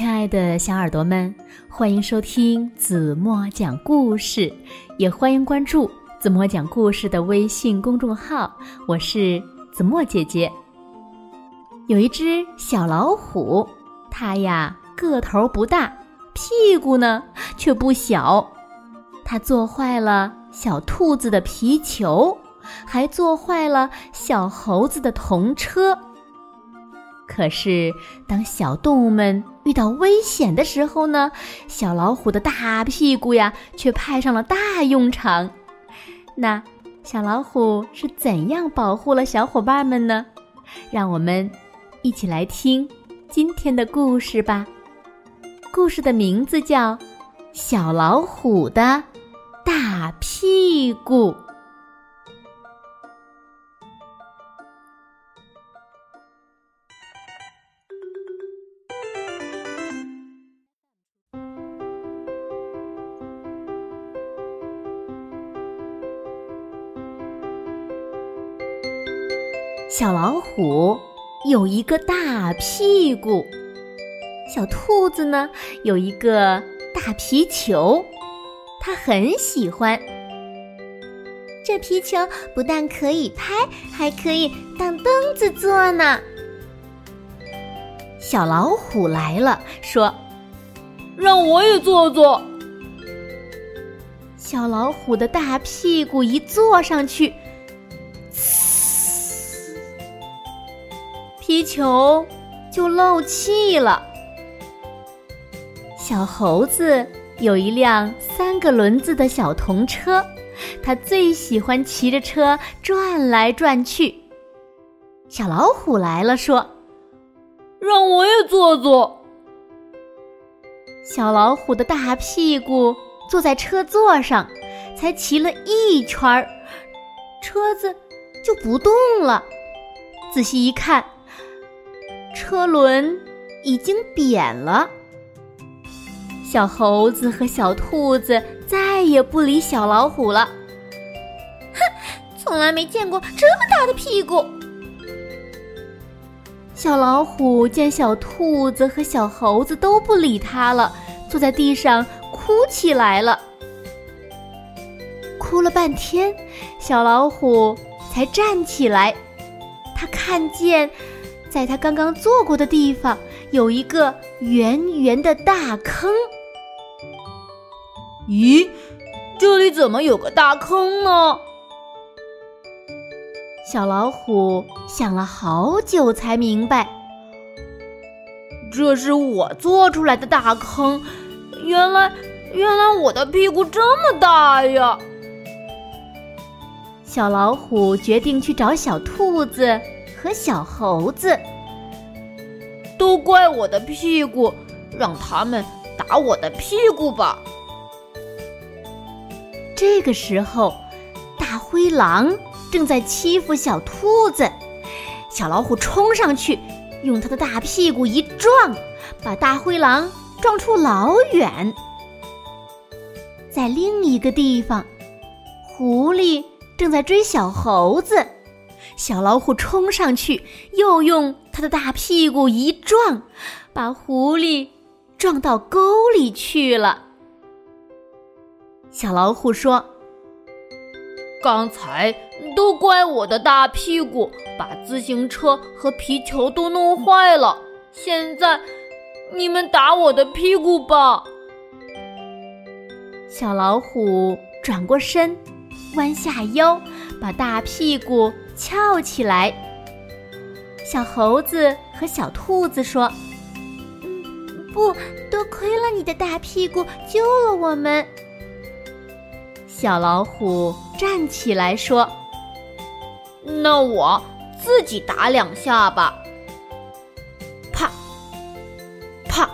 亲爱的小耳朵们，欢迎收听子墨讲故事，也欢迎关注子墨讲故事的微信公众号。我是子墨姐姐。有一只小老虎，它呀个头不大，屁股呢却不小。它做坏了小兔子的皮球，还做坏了小猴子的童车。可是，当小动物们遇到危险的时候呢，小老虎的大屁股呀，却派上了大用场。那小老虎是怎样保护了小伙伴们呢？让我们一起来听今天的故事吧。故事的名字叫《小老虎的大屁股》。小老虎有一个大屁股，小兔子呢有一个大皮球，它很喜欢。这皮球不但可以拍，还可以当凳子坐呢。小老虎来了，说：“让我也坐坐。”小老虎的大屁股一坐上去。皮球就漏气了。小猴子有一辆三个轮子的小童车，它最喜欢骑着车转来转去。小老虎来了，说：“让我也坐坐。”小老虎的大屁股坐在车座上，才骑了一圈儿，车子就不动了。仔细一看。车轮已经扁了，小猴子和小兔子再也不理小老虎了。哼，从来没见过这么大的屁股。小老虎见小兔子和小猴子都不理它了，坐在地上哭起来了。哭了半天，小老虎才站起来，他看见。在他刚刚坐过的地方，有一个圆圆的大坑。咦，这里怎么有个大坑呢？小老虎想了好久才明白，这是我做出来的大坑。原来，原来我的屁股这么大呀！小老虎决定去找小兔子。和小猴子都怪我的屁股，让他们打我的屁股吧。这个时候，大灰狼正在欺负小兔子，小老虎冲上去，用它的大屁股一撞，把大灰狼撞出老远。在另一个地方，狐狸正在追小猴子。小老虎冲上去，又用它的大屁股一撞，把狐狸撞到沟里去了。小老虎说：“刚才都怪我的大屁股，把自行车和皮球都弄坏了。现在，你们打我的屁股吧。”小老虎转过身，弯下腰，把大屁股。翘起来，小猴子和小兔子说：“不多亏了你的大屁股，救了我们。”小老虎站起来说：“那我自己打两下吧。”啪啪，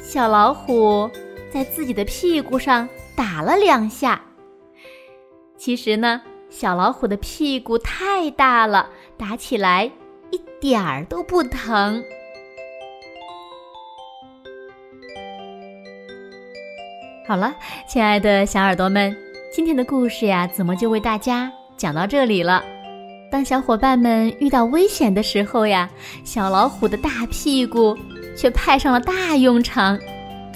小老虎在自己的屁股上打了两下。其实呢。小老虎的屁股太大了，打起来一点儿都不疼。好了，亲爱的小耳朵们，今天的故事呀，怎么就为大家讲到这里了？当小伙伴们遇到危险的时候呀，小老虎的大屁股却派上了大用场。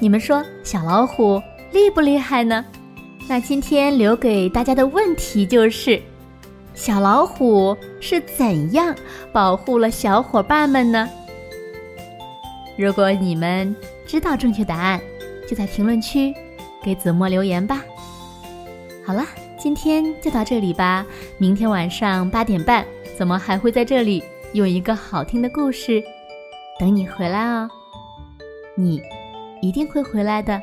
你们说小老虎厉不厉害呢？那今天留给大家的问题就是：小老虎是怎样保护了小伙伴们呢？如果你们知道正确答案，就在评论区给子墨留言吧。好了，今天就到这里吧。明天晚上八点半，怎么还会在这里用一个好听的故事等你回来哦。你。一定会回来的，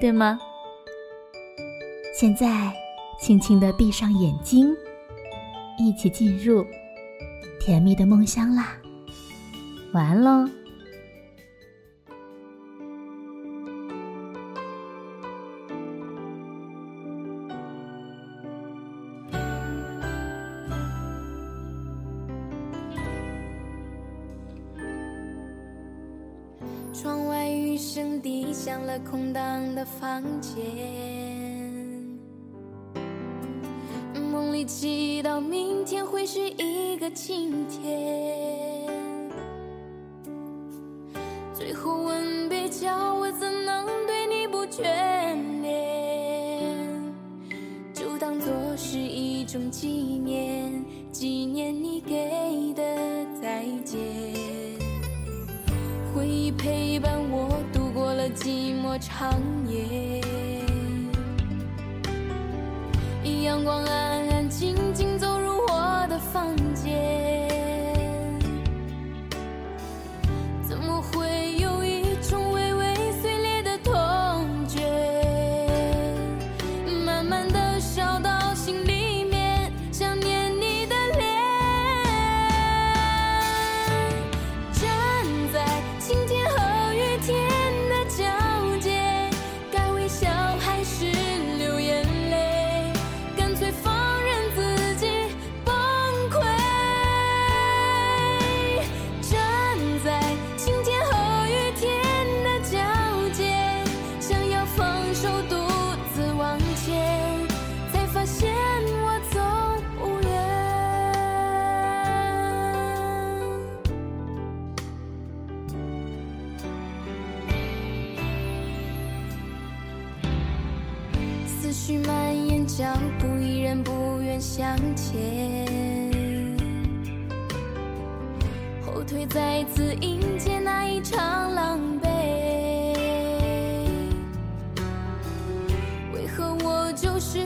对吗？现在，轻轻的闭上眼睛，一起进入甜蜜的梦乡啦。晚安喽。窗外雨声滴响了空荡的房间，祈祷明天会是一个晴天。最后吻别，叫我怎能对你不眷恋？就当作是一种纪念，纪念你给的再见。回忆陪伴我度过了寂寞长夜，阳光思绪蔓延脚步依然不愿向前后退再次迎接那一场狼狈。为何我就是